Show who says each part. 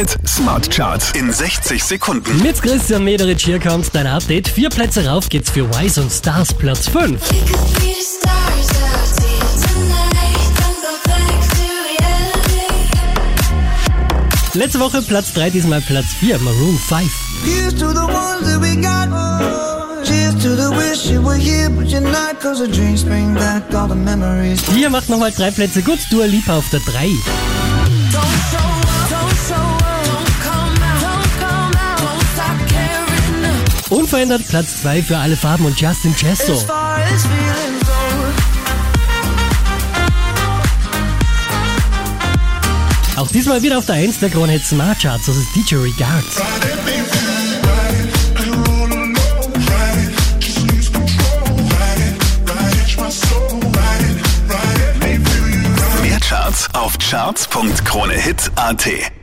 Speaker 1: Hit Smart Charts in 60 Sekunden.
Speaker 2: Mit Christian Mederich hier kommt dein Update. Vier Plätze rauf geht's für Wise und Stars Platz 5.
Speaker 3: We could be the stars out here tonight. Don't go back to reality.
Speaker 2: Letzte Woche Platz 3, diesmal Platz 4, Maroon 5.
Speaker 4: Here's to the ones that we got. Cheers to the wish you were here, but you're not. Cause the dreams bring back all the memories.
Speaker 2: Hier macht nochmal drei Plätze gut, Dua Lipa auf der 3. Unverändert Platz 2 für alle Farben und Justin Chesto. Auch diesmal wieder auf der 1 der Krone Hit Smart Charts, das ist DJ Regards.
Speaker 1: Mehr Charts auf charts.kronehit.at.